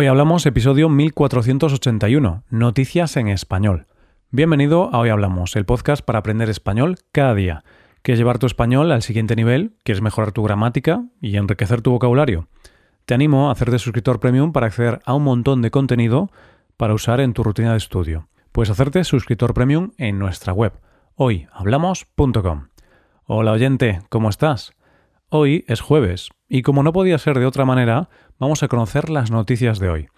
Hoy hablamos episodio 1481, Noticias en Español. Bienvenido a Hoy Hablamos, el podcast para aprender español cada día. ¿Quieres llevar tu español al siguiente nivel? ¿Quieres mejorar tu gramática y enriquecer tu vocabulario? Te animo a hacerte suscriptor premium para acceder a un montón de contenido para usar en tu rutina de estudio. Puedes hacerte suscriptor premium en nuestra web, hoyhablamos.com. Hola oyente, ¿cómo estás? Hoy es jueves y como no podía ser de otra manera, vamos a conocer las noticias de hoy.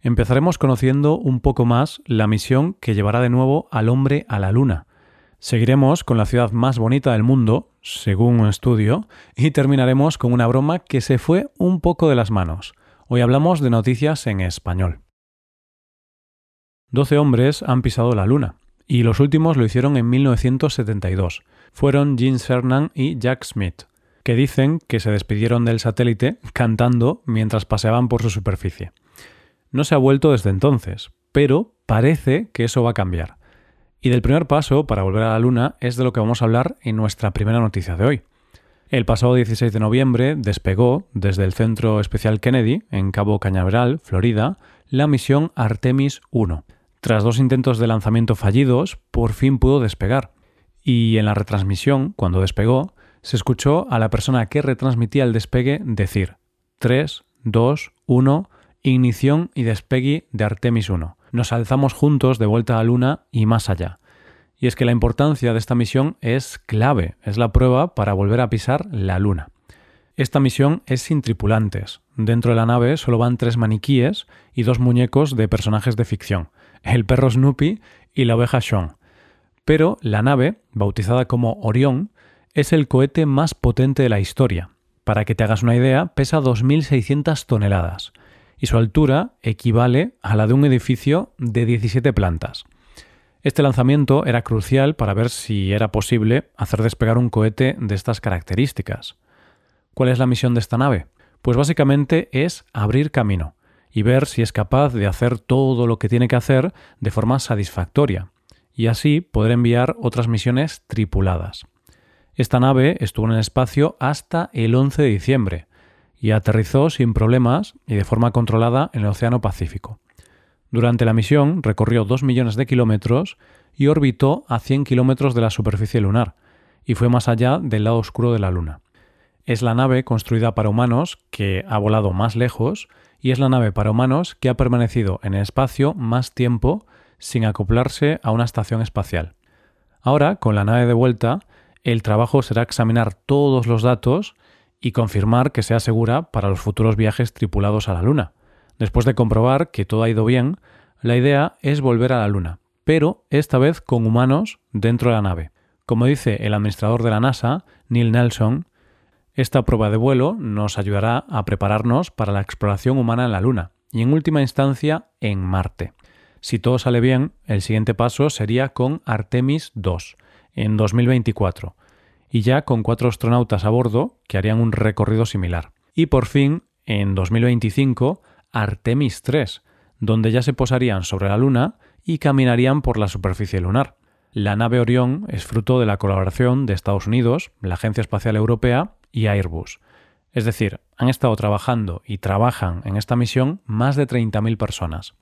Empezaremos conociendo un poco más la misión que llevará de nuevo al hombre a la Luna. Seguiremos con la ciudad más bonita del mundo, según un estudio, y terminaremos con una broma que se fue un poco de las manos. Hoy hablamos de noticias en español. Doce hombres han pisado la Luna, y los últimos lo hicieron en 1972. Fueron Gene Cernan y Jack Smith que dicen que se despidieron del satélite cantando mientras paseaban por su superficie. No se ha vuelto desde entonces, pero parece que eso va a cambiar. Y del primer paso para volver a la Luna es de lo que vamos a hablar en nuestra primera noticia de hoy. El pasado 16 de noviembre despegó desde el Centro Especial Kennedy, en Cabo Cañaveral, Florida, la misión Artemis 1. Tras dos intentos de lanzamiento fallidos, por fin pudo despegar. Y en la retransmisión, cuando despegó, se escuchó a la persona que retransmitía el despegue decir 3, 2, 1, ignición y despegue de Artemis 1. Nos alzamos juntos de vuelta a la Luna y más allá. Y es que la importancia de esta misión es clave, es la prueba para volver a pisar la Luna. Esta misión es sin tripulantes. Dentro de la nave solo van tres maniquíes y dos muñecos de personajes de ficción, el perro Snoopy y la oveja Sean. Pero la nave, bautizada como Orión, es el cohete más potente de la historia. Para que te hagas una idea, pesa 2.600 toneladas y su altura equivale a la de un edificio de 17 plantas. Este lanzamiento era crucial para ver si era posible hacer despegar un cohete de estas características. ¿Cuál es la misión de esta nave? Pues básicamente es abrir camino y ver si es capaz de hacer todo lo que tiene que hacer de forma satisfactoria, y así poder enviar otras misiones tripuladas. Esta nave estuvo en el espacio hasta el 11 de diciembre y aterrizó sin problemas y de forma controlada en el Océano Pacífico. Durante la misión recorrió 2 millones de kilómetros y orbitó a 100 kilómetros de la superficie lunar, y fue más allá del lado oscuro de la Luna. Es la nave construida para humanos que ha volado más lejos y es la nave para humanos que ha permanecido en el espacio más tiempo sin acoplarse a una estación espacial. Ahora, con la nave de vuelta, el trabajo será examinar todos los datos y confirmar que sea segura para los futuros viajes tripulados a la Luna. Después de comprobar que todo ha ido bien, la idea es volver a la Luna, pero esta vez con humanos dentro de la nave. Como dice el administrador de la NASA, Neil Nelson, esta prueba de vuelo nos ayudará a prepararnos para la exploración humana en la Luna y en última instancia en Marte. Si todo sale bien, el siguiente paso sería con Artemis II, en 2024, y ya con cuatro astronautas a bordo que harían un recorrido similar. Y por fin, en 2025, Artemis 3, donde ya se posarían sobre la Luna y caminarían por la superficie lunar. La nave Orión es fruto de la colaboración de Estados Unidos, la Agencia Espacial Europea y Airbus. Es decir, han estado trabajando y trabajan en esta misión más de 30.000 personas.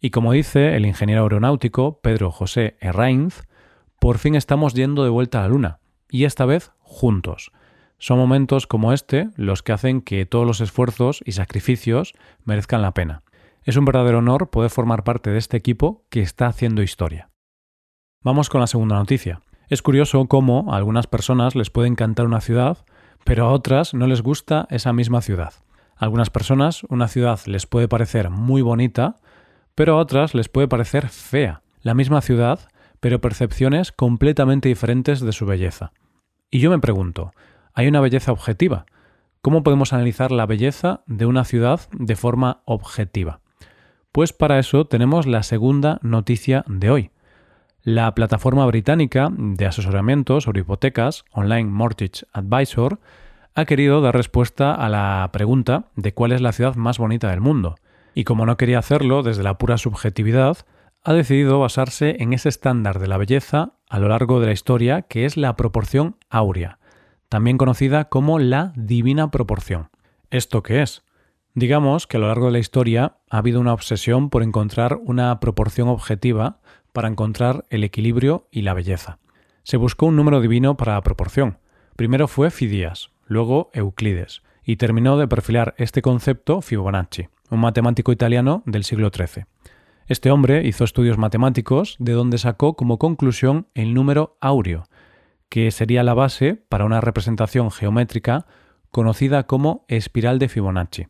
Y como dice el ingeniero aeronáutico Pedro José Herrainz, por fin estamos yendo de vuelta a la Luna, y esta vez juntos. Son momentos como este los que hacen que todos los esfuerzos y sacrificios merezcan la pena. Es un verdadero honor poder formar parte de este equipo que está haciendo historia. Vamos con la segunda noticia. Es curioso cómo a algunas personas les puede encantar una ciudad, pero a otras no les gusta esa misma ciudad. A algunas personas una ciudad les puede parecer muy bonita, pero a otras les puede parecer fea. La misma ciudad pero percepciones completamente diferentes de su belleza. Y yo me pregunto, ¿hay una belleza objetiva? ¿Cómo podemos analizar la belleza de una ciudad de forma objetiva? Pues para eso tenemos la segunda noticia de hoy. La plataforma británica de asesoramiento sobre hipotecas, Online Mortgage Advisor, ha querido dar respuesta a la pregunta de cuál es la ciudad más bonita del mundo. Y como no quería hacerlo desde la pura subjetividad, ha decidido basarse en ese estándar de la belleza a lo largo de la historia que es la proporción áurea, también conocida como la divina proporción. ¿Esto qué es? Digamos que a lo largo de la historia ha habido una obsesión por encontrar una proporción objetiva para encontrar el equilibrio y la belleza. Se buscó un número divino para la proporción. Primero fue Fidías, luego Euclides, y terminó de perfilar este concepto Fibonacci, un matemático italiano del siglo XIII. Este hombre hizo estudios matemáticos de donde sacó como conclusión el número áureo, que sería la base para una representación geométrica conocida como espiral de Fibonacci.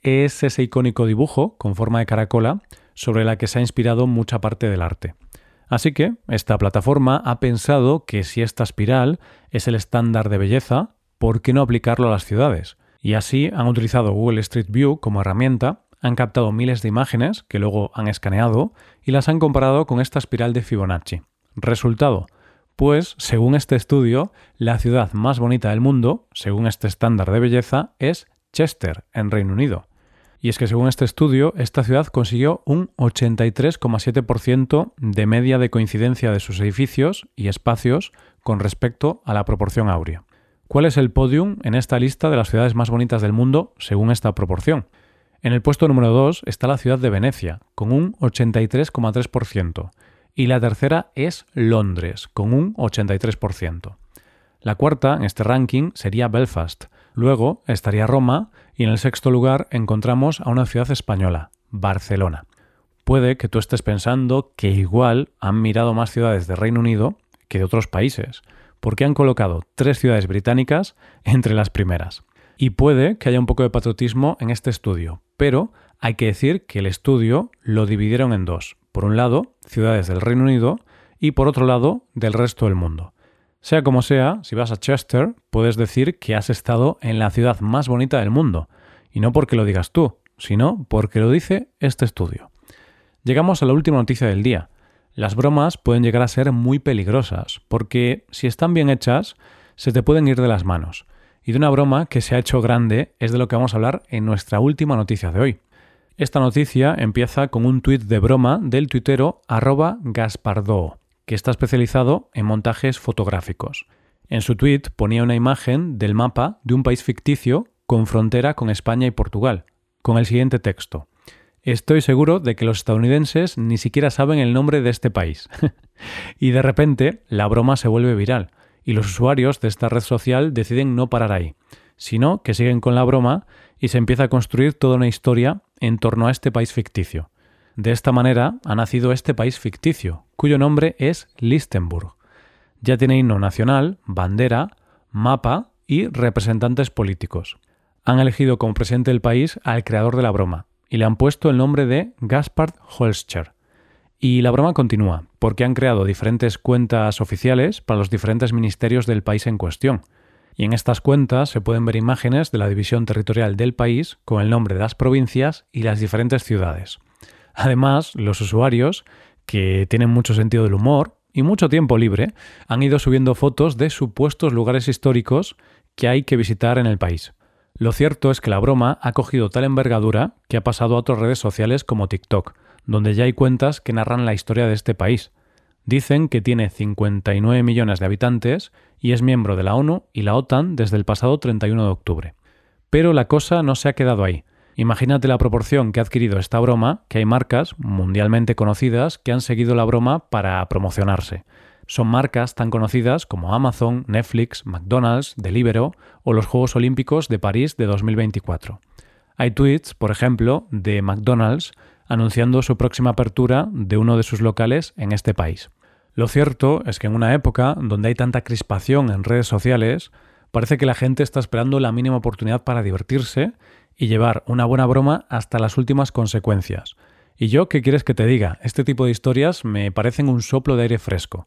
Es ese icónico dibujo con forma de caracola sobre la que se ha inspirado mucha parte del arte. Así que esta plataforma ha pensado que si esta espiral es el estándar de belleza, ¿por qué no aplicarlo a las ciudades? Y así han utilizado Google Street View como herramienta, han captado miles de imágenes que luego han escaneado y las han comparado con esta espiral de Fibonacci. Resultado, pues según este estudio, la ciudad más bonita del mundo, según este estándar de belleza, es Chester, en Reino Unido. Y es que según este estudio, esta ciudad consiguió un 83,7% de media de coincidencia de sus edificios y espacios con respecto a la proporción áurea. ¿Cuál es el podium en esta lista de las ciudades más bonitas del mundo según esta proporción? En el puesto número 2 está la ciudad de Venecia, con un 83,3%, y la tercera es Londres, con un 83%. La cuarta en este ranking sería Belfast, luego estaría Roma y en el sexto lugar encontramos a una ciudad española, Barcelona. Puede que tú estés pensando que igual han mirado más ciudades de Reino Unido que de otros países, porque han colocado tres ciudades británicas entre las primeras. Y puede que haya un poco de patriotismo en este estudio, pero hay que decir que el estudio lo dividieron en dos. Por un lado, ciudades del Reino Unido y por otro lado, del resto del mundo. Sea como sea, si vas a Chester, puedes decir que has estado en la ciudad más bonita del mundo, y no porque lo digas tú, sino porque lo dice este estudio. Llegamos a la última noticia del día. Las bromas pueden llegar a ser muy peligrosas, porque si están bien hechas, se te pueden ir de las manos. Y de una broma que se ha hecho grande es de lo que vamos a hablar en nuestra última noticia de hoy. Esta noticia empieza con un tuit de broma del tuitero arroba que está especializado en montajes fotográficos. En su tuit ponía una imagen del mapa de un país ficticio con frontera con España y Portugal, con el siguiente texto. Estoy seguro de que los estadounidenses ni siquiera saben el nombre de este país. y de repente la broma se vuelve viral y los usuarios de esta red social deciden no parar ahí, sino que siguen con la broma y se empieza a construir toda una historia en torno a este país ficticio. De esta manera ha nacido este país ficticio, cuyo nombre es Lichtenburg. Ya tiene himno nacional, bandera, mapa y representantes políticos. Han elegido como presidente del país al creador de la broma, y le han puesto el nombre de Gaspard Holscher. Y la broma continúa, porque han creado diferentes cuentas oficiales para los diferentes ministerios del país en cuestión. Y en estas cuentas se pueden ver imágenes de la división territorial del país con el nombre de las provincias y las diferentes ciudades. Además, los usuarios, que tienen mucho sentido del humor y mucho tiempo libre, han ido subiendo fotos de supuestos lugares históricos que hay que visitar en el país. Lo cierto es que la broma ha cogido tal envergadura que ha pasado a otras redes sociales como TikTok, donde ya hay cuentas que narran la historia de este país. Dicen que tiene 59 millones de habitantes y es miembro de la ONU y la OTAN desde el pasado 31 de octubre. Pero la cosa no se ha quedado ahí. Imagínate la proporción que ha adquirido esta broma, que hay marcas mundialmente conocidas que han seguido la broma para promocionarse son marcas tan conocidas como Amazon, Netflix, McDonald's, Deliveroo o los Juegos Olímpicos de París de 2024. Hay tweets, por ejemplo, de McDonald's anunciando su próxima apertura de uno de sus locales en este país. Lo cierto es que en una época donde hay tanta crispación en redes sociales, parece que la gente está esperando la mínima oportunidad para divertirse y llevar una buena broma hasta las últimas consecuencias. Y yo, ¿qué quieres que te diga? Este tipo de historias me parecen un soplo de aire fresco